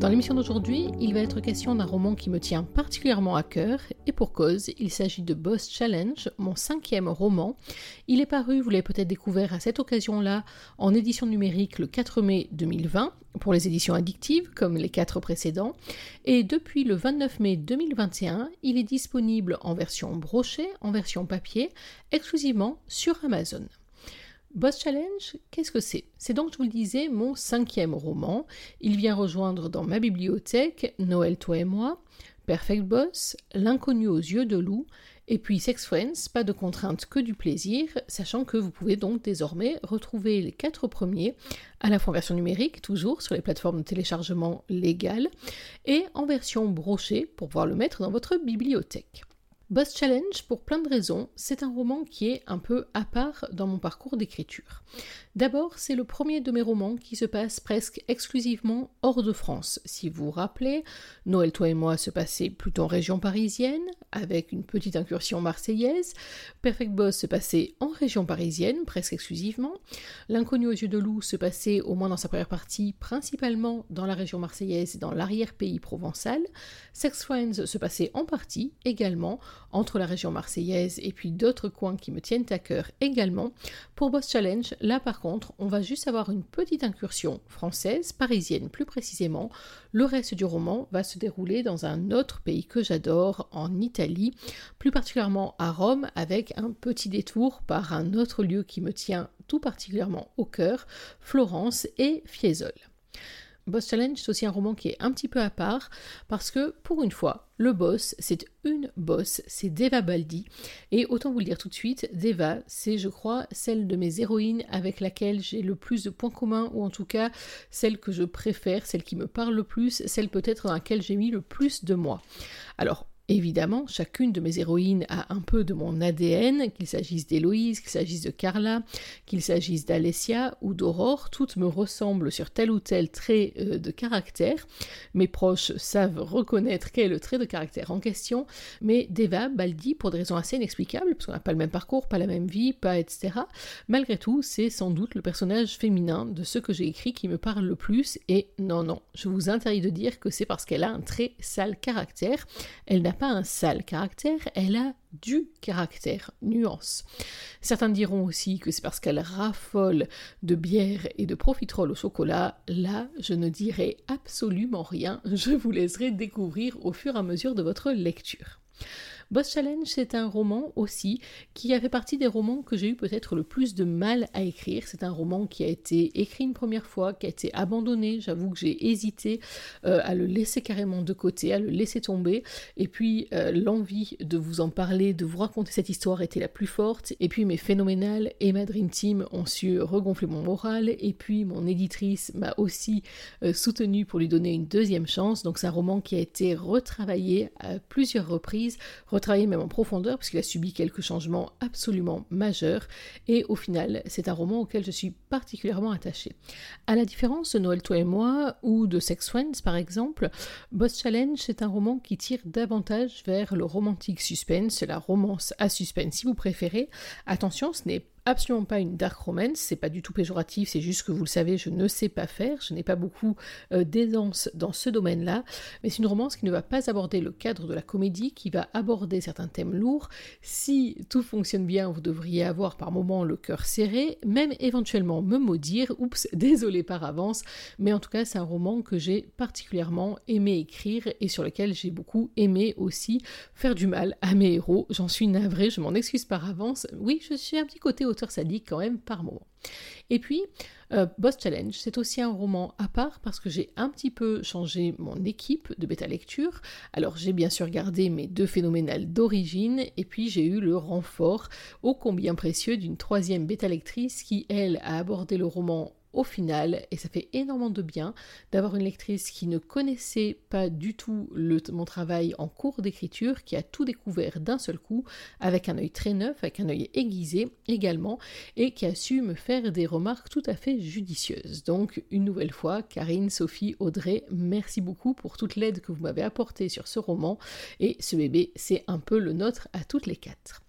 Dans l'émission d'aujourd'hui, il va être question d'un roman qui me tient particulièrement à cœur, et pour cause, il s'agit de Boss Challenge, mon cinquième roman. Il est paru, vous l'avez peut-être découvert à cette occasion-là, en édition numérique le 4 mai 2020, pour les éditions addictives, comme les quatre précédents, et depuis le 29 mai 2021, il est disponible en version brochée, en version papier, exclusivement sur Amazon. Boss Challenge, qu'est-ce que c'est? C'est donc, je vous le disais, mon cinquième roman. Il vient rejoindre dans ma bibliothèque Noël, toi et moi, Perfect Boss, L'inconnu aux yeux de loup, et puis Sex Friends, pas de contrainte que du plaisir, sachant que vous pouvez donc désormais retrouver les quatre premiers, à la fois en version numérique, toujours sur les plateformes de téléchargement légales, et en version brochée pour pouvoir le mettre dans votre bibliothèque. Boss Challenge, pour plein de raisons, c'est un roman qui est un peu à part dans mon parcours d'écriture. D'abord, c'est le premier de mes romans qui se passe presque exclusivement hors de France. Si vous vous rappelez, Noël, toi et moi se passait plutôt en région parisienne, avec une petite incursion marseillaise. Perfect Boss se passait en région parisienne, presque exclusivement. L'inconnu aux yeux de loup se passait, au moins dans sa première partie, principalement dans la région marseillaise et dans l'arrière-pays provençal. Sex Friends se passait en partie également entre la région marseillaise et puis d'autres coins qui me tiennent à cœur également. Pour Boss Challenge, là par contre, on va juste avoir une petite incursion française, parisienne plus précisément. Le reste du roman va se dérouler dans un autre pays que j'adore, en Italie, plus particulièrement à Rome, avec un petit détour par un autre lieu qui me tient tout particulièrement au cœur, Florence et Fiesole. Boss Challenge, c'est aussi un roman qui est un petit peu à part parce que, pour une fois, le boss, c'est une boss, c'est Deva Baldi. Et autant vous le dire tout de suite, Deva, c'est, je crois, celle de mes héroïnes avec laquelle j'ai le plus de points communs, ou en tout cas, celle que je préfère, celle qui me parle le plus, celle peut-être dans laquelle j'ai mis le plus de moi. Alors, Évidemment, chacune de mes héroïnes a un peu de mon ADN, qu'il s'agisse d'Héloïse, qu'il s'agisse de Carla, qu'il s'agisse d'Alessia ou d'Aurore, toutes me ressemblent sur tel ou tel trait euh, de caractère. Mes proches savent reconnaître quel est le trait de caractère en question, mais Deva, Baldi, pour des raisons assez inexplicables, parce qu'on n'a pas le même parcours, pas la même vie, pas etc., malgré tout, c'est sans doute le personnage féminin de ce que j'ai écrit qui me parle le plus, et non, non, je vous interdis de dire que c'est parce qu'elle a un très sale caractère, elle n'a pas un sale caractère, elle a du caractère, nuance. Certains diront aussi que c'est parce qu'elle raffole de bière et de profiterole au chocolat. Là, je ne dirai absolument rien, je vous laisserai découvrir au fur et à mesure de votre lecture. Boss Challenge, c'est un roman aussi qui a fait partie des romans que j'ai eu peut-être le plus de mal à écrire. C'est un roman qui a été écrit une première fois, qui a été abandonné. J'avoue que j'ai hésité euh, à le laisser carrément de côté, à le laisser tomber. Et puis euh, l'envie de vous en parler, de vous raconter cette histoire était la plus forte. Et puis mes phénoménales et ma Dream Team ont su regonfler mon moral. Et puis mon éditrice m'a aussi euh, soutenu pour lui donner une deuxième chance. Donc c'est un roman qui a été retravaillé à plusieurs reprises retravailler même en profondeur puisqu'il a subi quelques changements absolument majeurs et au final c'est un roman auquel je suis particulièrement attachée. À la différence de Noël toi et moi ou de Sex Friends par exemple, Boss Challenge c'est un roman qui tire davantage vers le romantique suspense, la romance à suspense si vous préférez. Attention, ce n'est absolument pas une dark romance, c'est pas du tout péjoratif, c'est juste que vous le savez, je ne sais pas faire, je n'ai pas beaucoup euh, d'aisance dans ce domaine-là, mais c'est une romance qui ne va pas aborder le cadre de la comédie, qui va aborder certains thèmes lourds. Si tout fonctionne bien, vous devriez avoir par moments le cœur serré, même éventuellement me maudire, oups, désolé par avance, mais en tout cas c'est un roman que j'ai particulièrement aimé écrire et sur lequel j'ai beaucoup aimé aussi faire du mal à mes héros. J'en suis navrée, je m'en excuse par avance. Oui, je suis un petit côté auteur sadique quand même par moment. Et puis, euh, Boss Challenge, c'est aussi un roman à part parce que j'ai un petit peu changé mon équipe de bêta lecture. Alors j'ai bien sûr gardé mes deux phénoménales d'origine et puis j'ai eu le renfort ô combien précieux d'une troisième bêta lectrice qui, elle, a abordé le roman au final et ça fait énormément de bien d'avoir une lectrice qui ne connaissait pas du tout mon travail en cours d'écriture, qui a tout découvert d'un seul coup avec un œil très neuf, avec un œil aiguisé également et qui a su me faire des remarques tout à fait judicieuses. Donc une nouvelle fois, Karine, Sophie, Audrey, merci beaucoup pour toute l'aide que vous m'avez apportée sur ce roman et ce bébé c'est un peu le nôtre à toutes les quatre.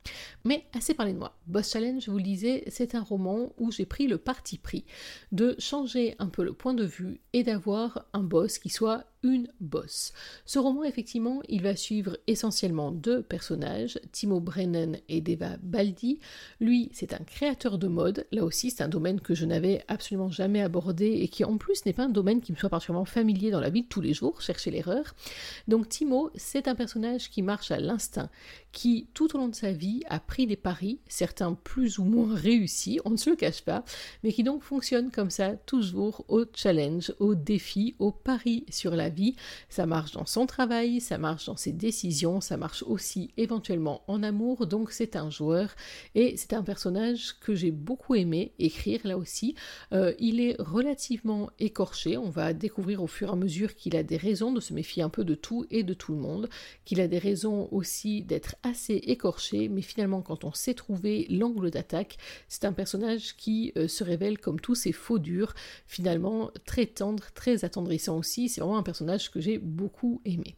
Mais assez parlé de moi. Boss Challenge, je vous le disais, c'est un roman où j'ai pris le parti pris de changer un peu le point de vue et d'avoir un boss qui soit une bosse. Ce roman, effectivement, il va suivre essentiellement deux personnages, Timo Brennan et Deva Baldi. Lui, c'est un créateur de mode. Là aussi, c'est un domaine que je n'avais absolument jamais abordé et qui, en plus, n'est pas un domaine qui me soit particulièrement familier dans la vie de tous les jours, chercher l'erreur. Donc, Timo, c'est un personnage qui marche à l'instinct, qui, tout au long de sa vie, a pris des paris, certains plus ou moins réussis, on ne se le cache pas, mais qui donc fonctionne comme ça, toujours au challenge, au défi, au pari sur la vie. Ça marche dans son travail, ça marche dans ses décisions, ça marche aussi éventuellement en amour. Donc c'est un joueur et c'est un personnage que j'ai beaucoup aimé écrire là aussi. Euh, il est relativement écorché. On va découvrir au fur et à mesure qu'il a des raisons de se méfier un peu de tout et de tout le monde, qu'il a des raisons aussi d'être assez écorché, mais finalement quand on sait trouver l'angle d'attaque, c'est un personnage qui euh, se révèle comme tous ses faux durs, finalement très tendre, très attendrissant aussi. C'est vraiment un personnage que j'ai beaucoup aimé.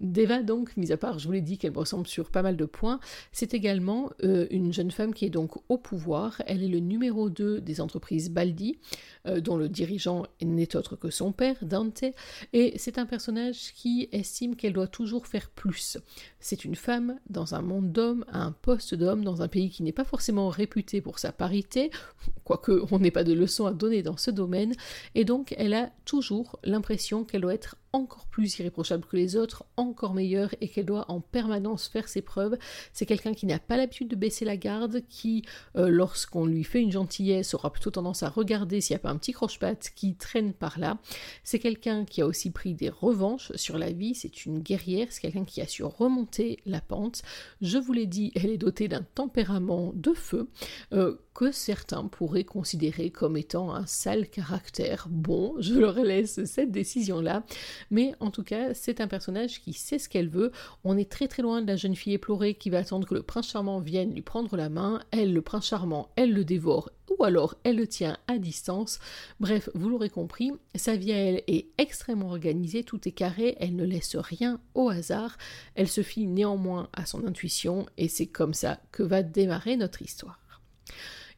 Deva, donc, mis à part, je vous l'ai dit qu'elle me ressemble sur pas mal de points, c'est également euh, une jeune femme qui est donc au pouvoir. Elle est le numéro 2 des entreprises Baldi, euh, dont le dirigeant n'est autre que son père, Dante, et c'est un personnage qui estime qu'elle doit toujours faire plus. C'est une femme dans un monde d'hommes, à un poste d'homme, dans un pays qui n'est pas forcément réputé pour sa parité, quoique on n'ait pas de leçons à donner dans ce domaine, et donc elle a toujours l'impression qu'elle doit être encore plus irréprochable que les autres, encore meilleure et qu'elle doit en permanence faire ses preuves. C'est quelqu'un qui n'a pas l'habitude de baisser la garde, qui, euh, lorsqu'on lui fait une gentillesse, aura plutôt tendance à regarder s'il n'y a pas un petit croche-patte qui traîne par là. C'est quelqu'un qui a aussi pris des revanches sur la vie, c'est une guerrière, c'est quelqu'un qui a su remonter la pente. Je vous l'ai dit, elle est dotée d'un tempérament de feu. Euh, que certains pourraient considérer comme étant un sale caractère. Bon, je leur laisse cette décision-là, mais en tout cas, c'est un personnage qui sait ce qu'elle veut. On est très très loin de la jeune fille éplorée qui va attendre que le prince charmant vienne lui prendre la main. Elle, le prince charmant, elle le dévore ou alors elle le tient à distance. Bref, vous l'aurez compris, sa vie à elle est extrêmement organisée, tout est carré, elle ne laisse rien au hasard, elle se fie néanmoins à son intuition et c'est comme ça que va démarrer notre histoire.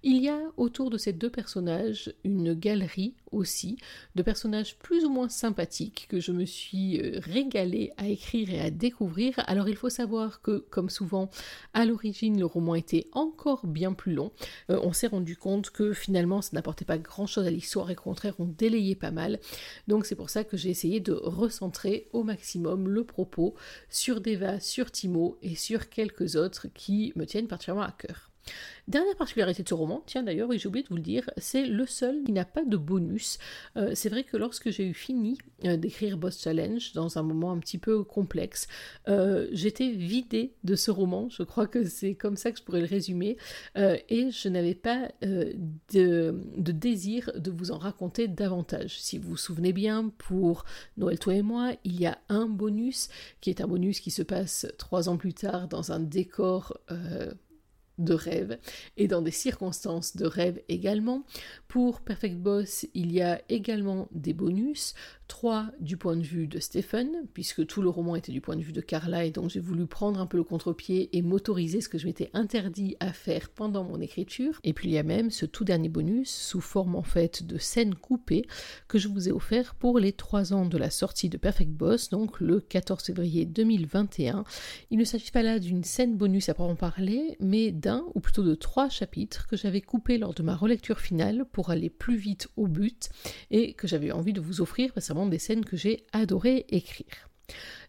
Il y a autour de ces deux personnages une galerie aussi de personnages plus ou moins sympathiques que je me suis euh, régalée à écrire et à découvrir. Alors il faut savoir que, comme souvent, à l'origine, le roman était encore bien plus long. Euh, on s'est rendu compte que finalement, ça n'apportait pas grand-chose à l'histoire et qu'au contraire, on délayait pas mal. Donc c'est pour ça que j'ai essayé de recentrer au maximum le propos sur Deva, sur Timo et sur quelques autres qui me tiennent particulièrement à cœur. Dernière particularité de ce roman, tiens d'ailleurs, oui j'ai oublié de vous le dire, c'est le seul qui n'a pas de bonus. Euh, c'est vrai que lorsque j'ai eu fini euh, d'écrire Boss Challenge, dans un moment un petit peu complexe, euh, j'étais vidée de ce roman, je crois que c'est comme ça que je pourrais le résumer, et je n'avais pas de, désir de vous en raconter davantage. Si vous vous souvenez bien, pour Noël, toi et moi, il y a un bonus, qui est un bonus qui se passe trois ans plus tard dans un décor de rêve et dans des circonstances de rêve également. Pour Perfect Boss, il y a également des bonus, trois du point de vue de Stephen, puisque tout le roman était du point de vue de Carla, et donc j'ai voulu prendre un peu le contre-pied et m'autoriser ce que je m'étais interdit à faire pendant mon écriture. Et puis il y a même ce tout dernier bonus, sous forme en fait de scène coupée, que je vous ai offert pour les trois ans de la sortie de Perfect Boss, donc le 14 février 2021. Il ne s'agit pas là d'une scène bonus à proprement parler, mais d'un, ou plutôt de trois chapitres que j'avais coupés lors de ma relecture finale pour aller plus vite au but et que j'avais envie de vous offrir, parce que des scènes que j'ai adoré écrire.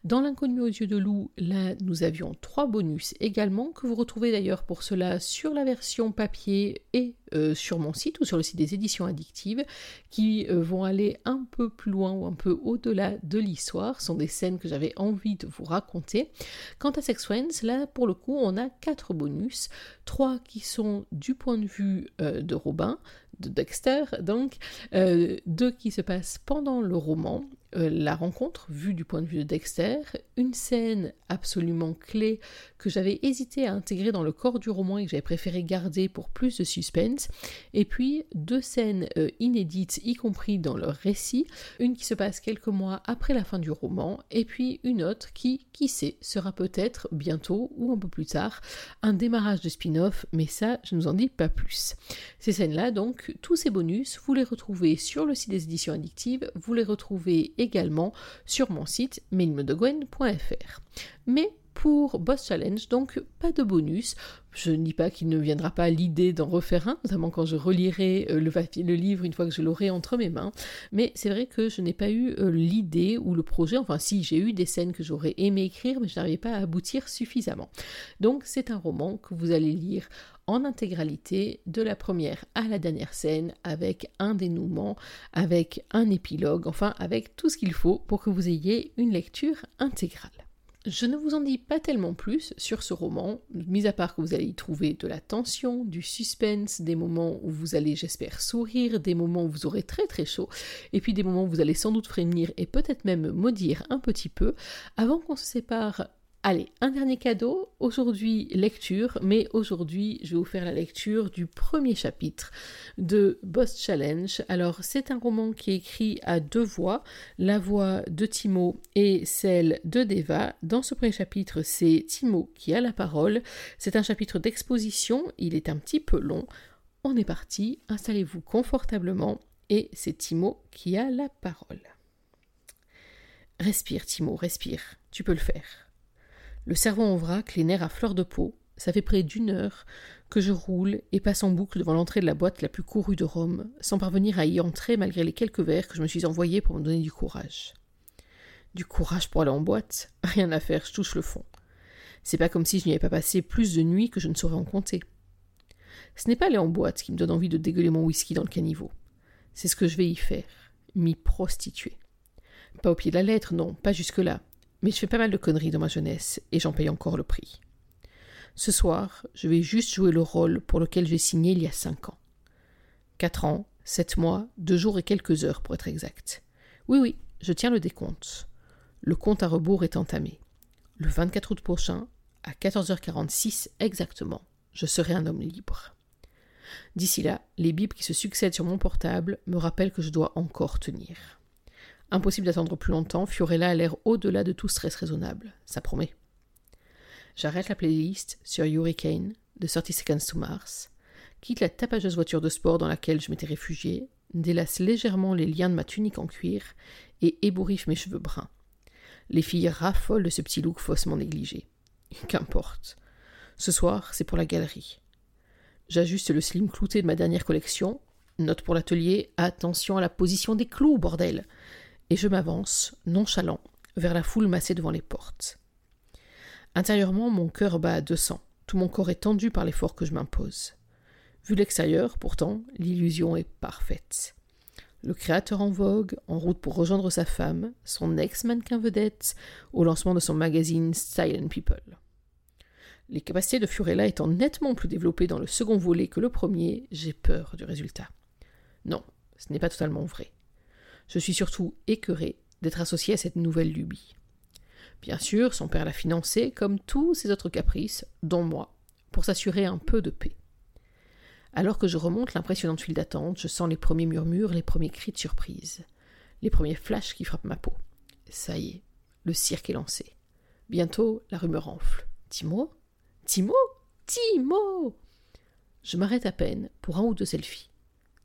Dans l'inconnu aux yeux de loup, là, nous avions trois bonus également, que vous retrouvez d'ailleurs pour cela sur la version papier et euh, sur mon site ou sur le site des éditions addictives, qui euh, vont aller un peu plus loin ou un peu au-delà de l'histoire. Ce sont des scènes que j'avais envie de vous raconter. Quant à Sex Friends, là, pour le coup, on a quatre bonus, trois qui sont du point de vue euh, de Robin, de Dexter, donc, deux qui se passent pendant le roman, euh, la rencontre vue du point de vue de Dexter, une scène absolument clé que j'avais hésité à intégrer dans le corps du roman et que j'avais préféré garder pour plus de suspense, et puis deux scènes euh, inédites, y compris dans leur récit, une qui se passe quelques mois après la fin du roman, et puis une autre qui, qui sait, sera peut-être bientôt ou un peu plus tard un démarrage de spin-off, mais ça, je ne vous en dis pas plus. Ces scènes-là, donc, tous ces bonus, vous les retrouvez sur le site des éditions addictives, vous les retrouvez également sur mon site mailmedegwen.fr. Mais pour Boss Challenge, donc pas de bonus. Je ne dis pas qu'il ne viendra pas l'idée d'en refaire un, notamment quand je relirai euh, le, livre une fois que je l'aurai entre mes mains. Mais c'est vrai que je n'ai pas eu euh, l'idée ou le projet, enfin si, j'ai eu des scènes que j'aurais aimé écrire, mais je n'arrivais pas à aboutir suffisamment. Donc c'est un roman que vous allez lire en intégralité de la première à la dernière scène avec un dénouement, avec un épilogue, enfin avec tout ce qu'il faut pour que vous ayez une lecture intégrale. Je ne vous en dis pas tellement plus sur ce roman, mis à part que vous allez y trouver de la tension, du suspense, des moments où vous allez, j'espère, sourire, des moments où vous aurez très très chaud, et puis des moments où vous allez sans doute frémir et peut-être même maudire un petit peu, avant qu'on se sépare Allez, un dernier cadeau. Aujourd'hui, lecture, mais aujourd'hui, je vais vous faire la lecture du premier chapitre de Boss Challenge. Alors, c'est un roman qui est écrit à deux voix, la voix de Timo et celle de Deva. Dans ce premier chapitre, c'est Timo qui a la parole. C'est un chapitre d'exposition, il est un petit peu long. On est parti, installez-vous confortablement et c'est Timo qui a la parole. Respire, Timo, respire, tu peux le faire. Le cerveau en vrac, les nerfs à fleur de peau, ça fait près d'une heure que je roule et passe en boucle devant l'entrée de la boîte la plus courue de Rome, sans parvenir à y entrer malgré les quelques verres que je me suis envoyés pour me donner du courage. Du courage pour aller en boîte? Rien à faire, je touche le fond. C'est pas comme si je n'y avais pas passé plus de nuits que je ne saurais en compter. Ce n'est pas aller en boîte qui me donne envie de dégueuler mon whisky dans le caniveau. C'est ce que je vais y faire, m'y prostituer. Pas au pied de la lettre, non, pas jusque-là, mais je fais pas mal de conneries dans ma jeunesse et j'en paye encore le prix. Ce soir, je vais juste jouer le rôle pour lequel j'ai signé il y a cinq ans. Quatre ans, sept mois, deux jours et quelques heures pour être exact. Oui, oui, je tiens le décompte. Le compte à rebours est entamé. Le 24 août prochain, à 14h46 exactement, je serai un homme libre. D'ici là, les bips qui se succèdent sur mon portable me rappellent que je dois encore tenir. Impossible d'attendre plus longtemps, Fiorella a l'air au-delà de tout stress raisonnable. Ça promet. J'arrête la playlist sur Hurricane de 30 Seconds to Mars, quitte la tapageuse voiture de sport dans laquelle je m'étais réfugié, délace légèrement les liens de ma tunique en cuir et ébouriffe mes cheveux bruns. Les filles raffolent de ce petit look faussement négligé. Qu'importe. Ce soir, c'est pour la galerie. J'ajuste le slim clouté de ma dernière collection. Note pour l'atelier, attention à la position des clous, bordel et je m'avance, nonchalant, vers la foule massée devant les portes. Intérieurement, mon cœur bat à deux cents, tout mon corps est tendu par l'effort que je m'impose. Vu l'extérieur, pourtant, l'illusion est parfaite. Le créateur en vogue, en route pour rejoindre sa femme, son ex-mannequin vedette, au lancement de son magazine Style and People. Les capacités de Furella étant nettement plus développées dans le second volet que le premier, j'ai peur du résultat. Non, ce n'est pas totalement vrai je suis surtout écœuré d'être associé à cette nouvelle lubie. Bien sûr, son père l'a financé, comme tous ses autres caprices, dont moi, pour s'assurer un peu de paix. Alors que je remonte l'impressionnante file d'attente, je sens les premiers murmures, les premiers cris de surprise, les premiers flashs qui frappent ma peau. Ça y est, le cirque est lancé. Bientôt, la rumeur enfle. Timo? Timo? Timo? Je m'arrête à peine pour un ou deux selfies.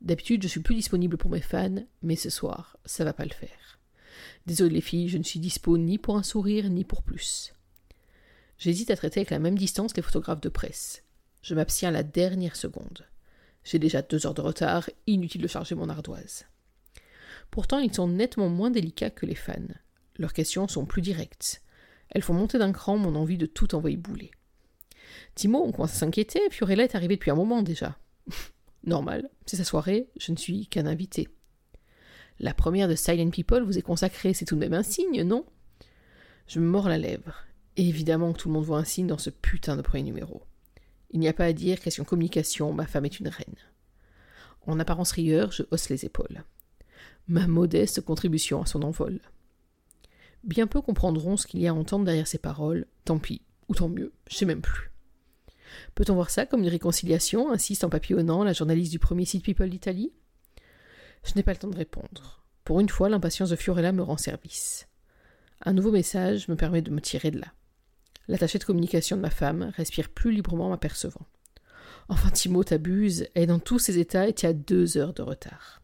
D'habitude, je suis plus disponible pour mes fans, mais ce soir, ça va pas le faire. Désolé les filles, je ne suis dispo ni pour un sourire ni pour plus. J'hésite à traiter avec la même distance les photographes de presse. Je m'abstiens la dernière seconde. J'ai déjà deux heures de retard, inutile de charger mon ardoise. Pourtant, ils sont nettement moins délicats que les fans. Leurs questions sont plus directes. Elles font monter d'un cran mon envie de tout envoyer bouler. Timo, on commence à s'inquiéter, Fiorella est arrivée depuis un moment déjà. Normal, c'est sa soirée, je ne suis qu'un invité. La première de Silent People vous est consacrée, c'est tout de même un signe, non? Je me mords la lèvre. Évidemment que tout le monde voit un signe dans ce putain de premier numéro. Il n'y a pas à dire, question communication, ma femme est une reine. En apparence rieur, je hausse les épaules. Ma modeste contribution à son envol. Bien peu comprendront ce qu'il y a à entendre derrière ces paroles, tant pis, ou tant mieux, je sais même plus. Peut-on voir ça comme une réconciliation insiste en papillonnant la journaliste du premier site People d'Italie? Je n'ai pas le temps de répondre. Pour une fois, l'impatience de Fiorella me rend service. Un nouveau message me permet de me tirer de là. L'attaché de communication de ma femme respire plus librement m'apercevant. Enfin, Timo t'abuse, elle est dans tous ses états et tu as deux heures de retard.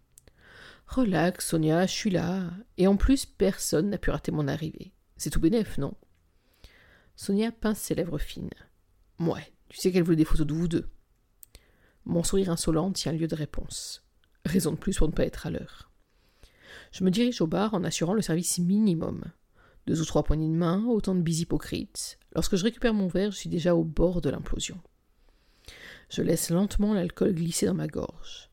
Relax, Sonia, je suis là. Et en plus, personne n'a pu rater mon arrivée. C'est tout bénef, non? Sonia pince ses lèvres fines. Ouais, tu sais qu'elle voulait des photos de vous deux. Mon sourire insolent tient lieu de réponse. Raison de plus pour ne pas être à l'heure. Je me dirige au bar en assurant le service minimum. Deux ou trois poignées de main, autant de bis hypocrites. Lorsque je récupère mon verre, je suis déjà au bord de l'implosion. Je laisse lentement l'alcool glisser dans ma gorge.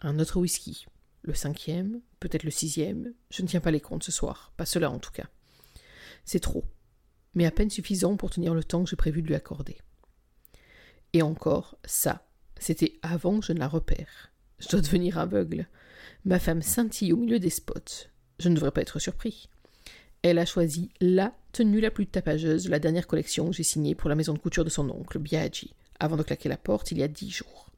Un autre whisky. Le cinquième, peut-être le sixième. Je ne tiens pas les comptes ce soir, pas cela en tout cas. C'est trop, mais à peine suffisant pour tenir le temps que j'ai prévu de lui accorder. Et encore, ça, c'était avant que je ne la repère. Je dois devenir aveugle. Ma femme scintille au milieu des spots. Je ne devrais pas être surpris. Elle a choisi la tenue la plus tapageuse de la dernière collection que j'ai signée pour la maison de couture de son oncle, Biaggi, avant de claquer la porte il y a dix jours.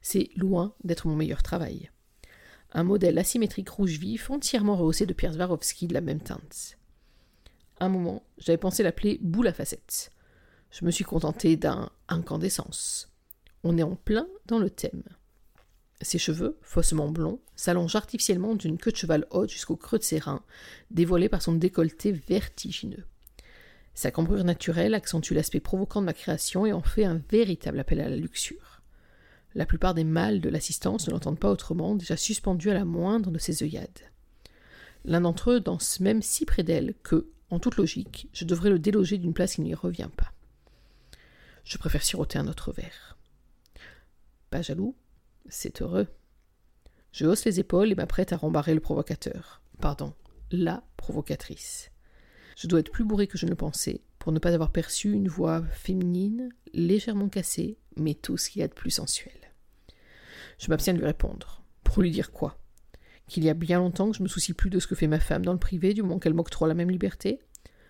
C'est loin d'être mon meilleur travail. Un modèle asymétrique rouge vif, entièrement rehaussé de pierres Swarovski de la même teinte. Un moment, j'avais pensé l'appeler boule à facettes je me suis contenté d'un incandescence. On est en plein dans le thème. Ses cheveux, faussement blonds, s'allongent artificiellement d'une queue de cheval haute jusqu'au creux de ses reins, dévoilés par son décolleté vertigineux. Sa cambrure naturelle accentue l'aspect provoquant de ma création et en fait un véritable appel à la luxure. La plupart des mâles de l'assistance ne l'entendent pas autrement, déjà suspendus à la moindre de ses œillades. L'un d'entre eux danse même si près d'elle que, en toute logique, je devrais le déloger d'une place qui ne lui revient pas. Je préfère siroter un autre verre. Pas jaloux, c'est heureux. Je hausse les épaules et m'apprête à rembarrer le provocateur. Pardon, la provocatrice. Je dois être plus bourré que je ne le pensais, pour ne pas avoir perçu une voix féminine, légèrement cassée, mais tout ce qu'il y a de plus sensuel. Je m'abstiens de lui répondre. Pour lui dire quoi? Qu'il y a bien longtemps que je me soucie plus de ce que fait ma femme dans le privé, du moment qu'elle m'octroie la même liberté?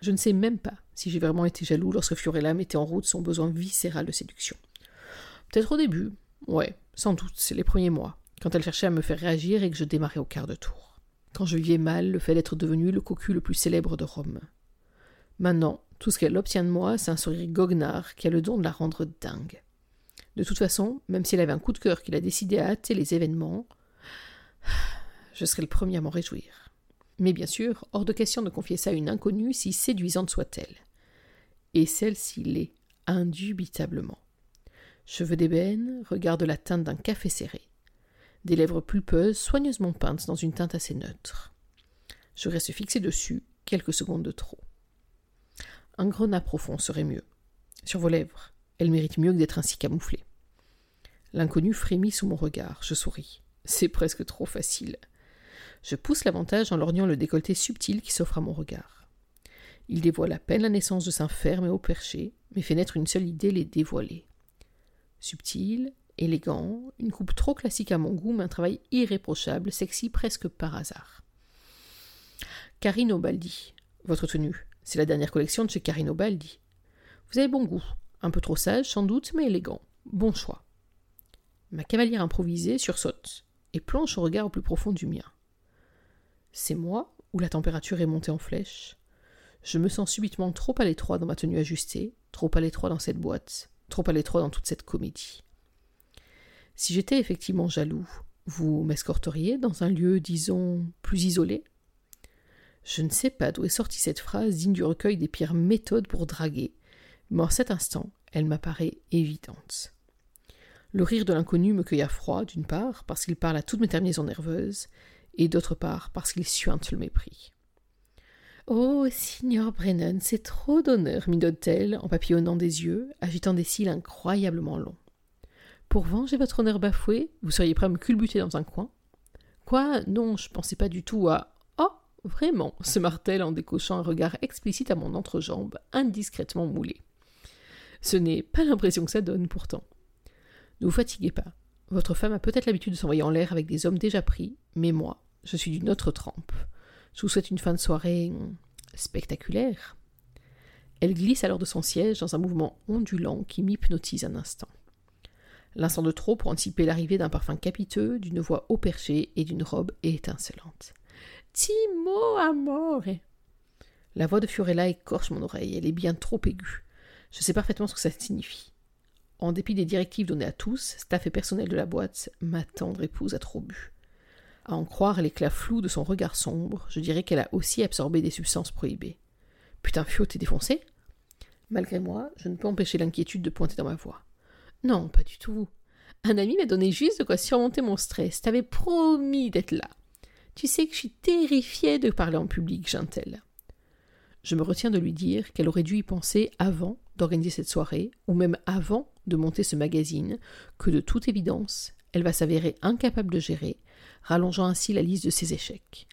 Je ne sais même pas si j'ai vraiment été jaloux lorsque Fiorella mettait en route son besoin viscéral de séduction. Peut-être au début, ouais, sans doute, c'est les premiers mois, quand elle cherchait à me faire réagir et que je démarrais au quart de tour. Quand je vivais mal le fait d'être devenu le cocu le plus célèbre de Rome. Maintenant, tout ce qu'elle obtient de moi, c'est un sourire goguenard qui a le don de la rendre dingue. De toute façon, même si elle avait un coup de cœur qu'il a décidé à hâter les événements, je serais le premier à m'en réjouir. Mais bien sûr, hors de question de confier ça à une inconnue, si séduisante soit-elle et celle-ci l'est, indubitablement. Cheveux d'ébène, regard de la teinte d'un café serré. Des lèvres pulpeuses, soigneusement peintes dans une teinte assez neutre. Je reste fixé dessus, quelques secondes de trop. Un grenat profond serait mieux. Sur vos lèvres, elle mérite mieux que d'être ainsi camouflée. L'inconnu frémit sous mon regard, je souris. C'est presque trop facile. Je pousse l'avantage en lorgnant le décolleté subtil qui s'offre à mon regard. Il dévoile à peine la naissance de seins fermes et au perché, mais fait naître une seule idée les dévoiler. Subtil, élégant, une coupe trop classique à mon goût, mais un travail irréprochable, sexy presque par hasard. Carino Baldi, votre tenue, c'est la dernière collection de chez Carino Baldi. Vous avez bon goût, un peu trop sage sans doute, mais élégant. Bon choix. Ma cavalière improvisée sursaute et planche au regard au plus profond du mien. C'est moi ou la température est montée en flèche je me sens subitement trop à l'étroit dans ma tenue ajustée, trop à l'étroit dans cette boîte, trop à l'étroit dans toute cette comédie. Si j'étais effectivement jaloux, vous m'escorteriez dans un lieu, disons, plus isolé? Je ne sais pas d'où est sortie cette phrase digne du recueil des pires méthodes pour draguer, mais en cet instant, elle m'apparaît évidente. Le rire de l'inconnu me cueille à froid, d'une part, parce qu'il parle à toutes mes terminaisons nerveuses, et d'autre part, parce qu'il suinte le mépris. Oh, signor Brennan, c'est trop d'honneur, midote-t-elle en papillonnant des yeux, agitant des cils incroyablement longs. Pour venger votre honneur bafoué, vous seriez prêt à me culbuter dans un coin? Quoi? Non, je pensais pas du tout à. Oh, vraiment se martèle en décochant un regard explicite à mon entrejambe, indiscrètement moulé. Ce n'est pas l'impression que ça donne pourtant. Ne vous fatiguez pas. Votre femme a peut-être l'habitude de s'envoyer en l'air avec des hommes déjà pris, mais moi, je suis d'une autre trempe. Je vous souhaite une fin de soirée spectaculaire. Elle glisse alors de son siège dans un mouvement ondulant qui m'hypnotise un instant. L'instant de trop pour anticiper l'arrivée d'un parfum capiteux, d'une voix haut perchée et d'une robe étincelante. Timo amore La voix de Fiorella écorche mon oreille, elle est bien trop aiguë. Je sais parfaitement ce que ça signifie. En dépit des directives données à tous, staff et personnel de la boîte, ma tendre épouse a trop bu. À en croire l'éclat flou de son regard sombre, je dirais qu'elle a aussi absorbé des substances prohibées. Putain, Fio, t'es défoncé? Malgré moi, je ne peux empêcher l'inquiétude de pointer dans ma voix. Non, pas du tout. Un ami m'a donné juste de quoi surmonter mon stress. T'avais promis d'être là. Tu sais que je suis terrifiée de parler en public, Gentelle. Je me retiens de lui dire qu'elle aurait dû y penser avant d'organiser cette soirée, ou même avant de monter ce magazine, que de toute évidence, elle va s'avérer incapable de gérer, rallongeant ainsi la liste de ses échecs.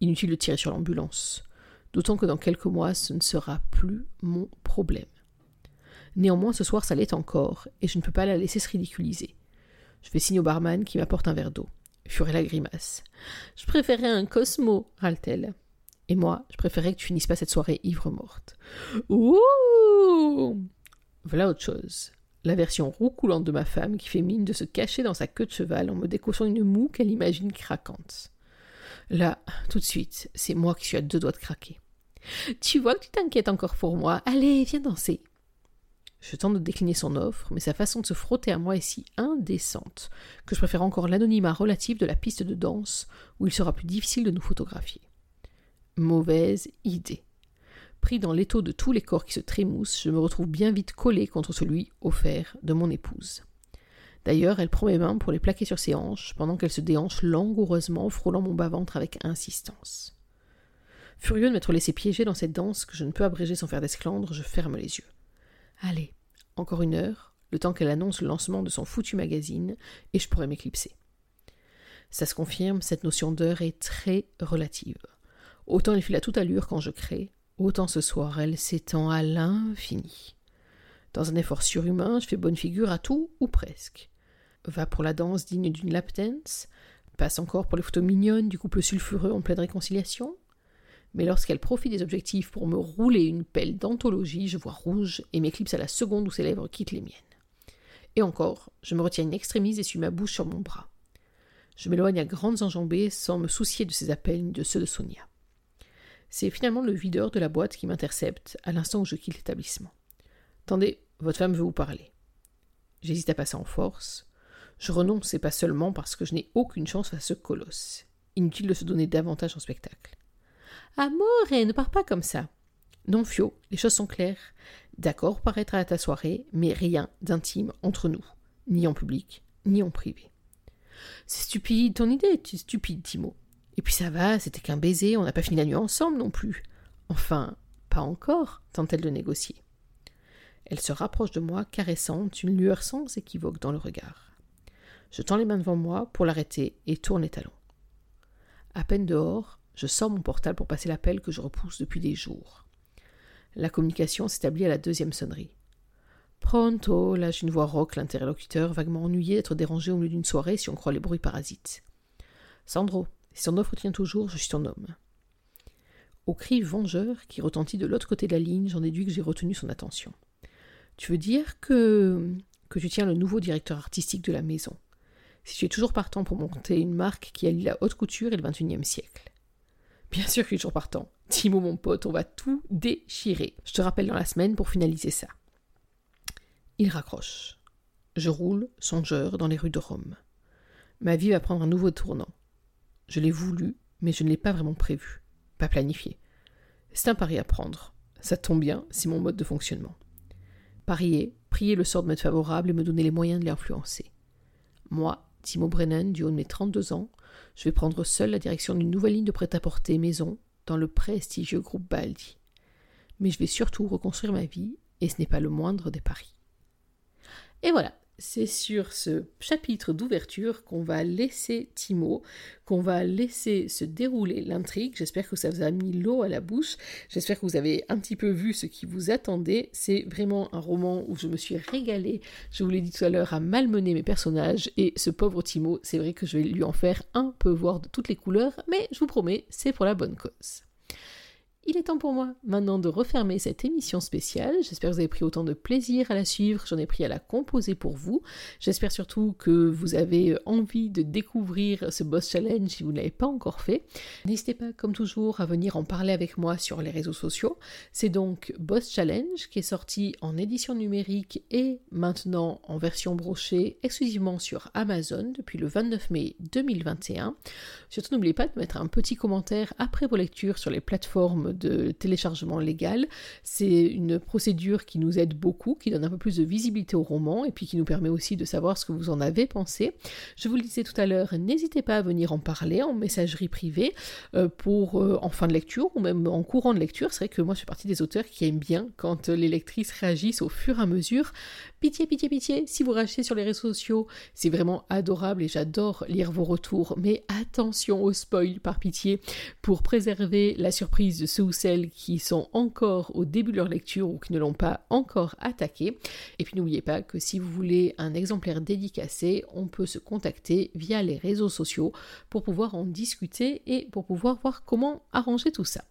Inutile de tirer sur l'ambulance, d'autant que dans quelques mois ce ne sera plus mon problème. Néanmoins, ce soir ça l'est encore, et je ne peux pas la laisser se ridiculiser. Je fais signe au barman qui m'apporte un verre d'eau. Furet la grimace. Je préférais un Cosmo, râle-t-elle. Et moi, je préférais que tu finisses pas cette soirée ivre morte. Ouh Voilà autre chose la version roucoulante de ma femme qui fait mine de se cacher dans sa queue de cheval en me décochant une moue qu'elle imagine craquante. Là, tout de suite, c'est moi qui suis à deux doigts de craquer. Tu vois que tu t'inquiètes encore pour moi. Allez, viens danser. Je tente de décliner son offre, mais sa façon de se frotter à moi est si indécente que je préfère encore l'anonymat relatif de la piste de danse où il sera plus difficile de nous photographier. Mauvaise idée. Pris dans l'étau de tous les corps qui se trémoussent, je me retrouve bien vite collé contre celui offert de mon épouse. D'ailleurs, elle prend mes mains pour les plaquer sur ses hanches, pendant qu'elle se déhanche langoureusement, frôlant mon bas-ventre avec insistance. Furieux de m'être laissé piéger dans cette danse que je ne peux abréger sans faire d'esclandre, je ferme les yeux. Allez, encore une heure, le temps qu'elle annonce le lancement de son foutu magazine, et je pourrai m'éclipser. Ça se confirme, cette notion d'heure est très relative. Autant elle file à toute allure quand je crée, Autant ce soir, elle s'étend à l'infini. Dans un effort surhumain, je fais bonne figure à tout ou presque. Va pour la danse digne d'une lap dance, passe encore pour les photos mignonnes du couple sulfureux en pleine réconciliation. Mais lorsqu'elle profite des objectifs pour me rouler une pelle d'anthologie, je vois rouge et m'éclipse à la seconde où ses lèvres quittent les miennes. Et encore, je me retiens une extrémise et suis ma bouche sur mon bras. Je m'éloigne à grandes enjambées sans me soucier de ses appels ni de ceux de Sonia. C'est finalement le videur de la boîte qui m'intercepte à l'instant où je quitte l'établissement. Attendez, votre femme veut vous parler. J'hésite à passer en force. Je renonce et pas seulement parce que je n'ai aucune chance à ce colosse. Inutile de se donner davantage en spectacle. Amore, ne pars pas comme ça. Non, Fio, les choses sont claires. D'accord être à ta soirée, mais rien d'intime entre nous, ni en public, ni en privé. C'est stupide, ton idée es stupide, Timo. Et puis ça va, c'était qu'un baiser, on n'a pas fini la nuit ensemble non plus. Enfin, pas encore, tente-t-elle de négocier. Elle se rapproche de moi, caressante, une lueur sans équivoque dans le regard. Je tends les mains devant moi pour l'arrêter et tourne les talons. À peine dehors, je sors mon portable pour passer l'appel que je repousse depuis des jours. La communication s'établit à la deuxième sonnerie. Pronto, lâche une voix rauque l'interlocuteur, vaguement ennuyé d'être dérangé au milieu d'une soirée si on croit les bruits parasites. Sandro, si son offre tient toujours, je suis ton homme. Au cri vengeur qui retentit de l'autre côté de la ligne, j'en déduis que j'ai retenu son attention. Tu veux dire que. que tu tiens le nouveau directeur artistique de la maison? Si tu es toujours partant pour monter une marque qui allie la haute couture et le XXIe siècle. Bien sûr que je suis toujours partant. Timo, mon pote, on va tout déchirer. Je te rappelle dans la semaine pour finaliser ça. Il raccroche. Je roule, songeur, dans les rues de Rome. Ma vie va prendre un nouveau tournant. Je l'ai voulu, mais je ne l'ai pas vraiment prévu, pas planifié. C'est un pari à prendre. Ça tombe bien, c'est mon mode de fonctionnement. Parier, prier le sort de m'être favorable et me donner les moyens de l'influencer. Moi, Timo Brennan, du haut de mes 32 ans, je vais prendre seul la direction d'une nouvelle ligne de prêt-à-porter maison, dans le prestigieux groupe Baldi. Mais je vais surtout reconstruire ma vie, et ce n'est pas le moindre des paris. Et voilà, c'est sur ce chapitre d'ouverture qu'on va laisser Timo, qu'on va laisser se dérouler l'intrigue. J'espère que ça vous a mis l'eau à la bouche. J'espère que vous avez un petit peu vu ce qui vous attendait. C'est vraiment un roman où je me suis régalée, je vous l'ai dit tout à l'heure, à malmener mes personnages. Et ce pauvre Timo, c'est vrai que je vais lui en faire un peu voir de toutes les couleurs, mais je vous promets, c'est pour la bonne cause. Il est temps pour moi maintenant de refermer cette émission spéciale. J'espère que vous avez pris autant de plaisir à la suivre, j'en ai pris à la composer pour vous. J'espère surtout que vous avez envie de découvrir ce boss challenge si vous ne l'avez pas encore fait. N'hésitez pas, comme toujours, à venir en parler avec moi sur les réseaux sociaux. C'est donc Boss Challenge qui est sorti en édition numérique et maintenant en version brochée exclusivement sur Amazon depuis le 29 mai 2021. Surtout n'oubliez pas de mettre un petit commentaire après vos lectures sur les plateformes de téléchargement légal. C'est une procédure qui nous aide beaucoup, qui donne un peu plus de visibilité au roman et puis qui nous permet aussi de savoir ce que vous en avez pensé. Je vous le disais tout à l'heure, n'hésitez pas à venir en parler en messagerie privée euh, pour euh, en fin de lecture ou même en courant de lecture. C'est vrai que moi je fais partie des auteurs qui aiment bien quand les lectrices réagissent au fur et à mesure. Pitié, pitié, pitié, si vous réagissez sur les réseaux sociaux, c'est vraiment adorable et j'adore lire vos retours. Mais attention au spoil par pitié pour préserver la surprise de ceux celles qui sont encore au début de leur lecture ou qui ne l'ont pas encore attaqué. Et puis n'oubliez pas que si vous voulez un exemplaire dédicacé, on peut se contacter via les réseaux sociaux pour pouvoir en discuter et pour pouvoir voir comment arranger tout ça.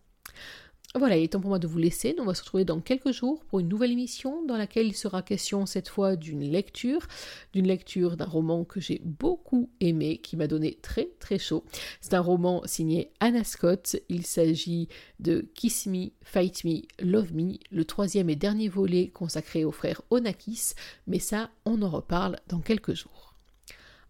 Voilà, il est temps pour moi de vous laisser. on va se retrouver dans quelques jours pour une nouvelle émission dans laquelle il sera question cette fois d'une lecture, d'une lecture d'un roman que j'ai beaucoup aimé, qui m'a donné très très chaud. C'est un roman signé Anna Scott. Il s'agit de Kiss Me, Fight Me, Love Me, le troisième et dernier volet consacré au frère Onakis. Mais ça, on en reparle dans quelques jours.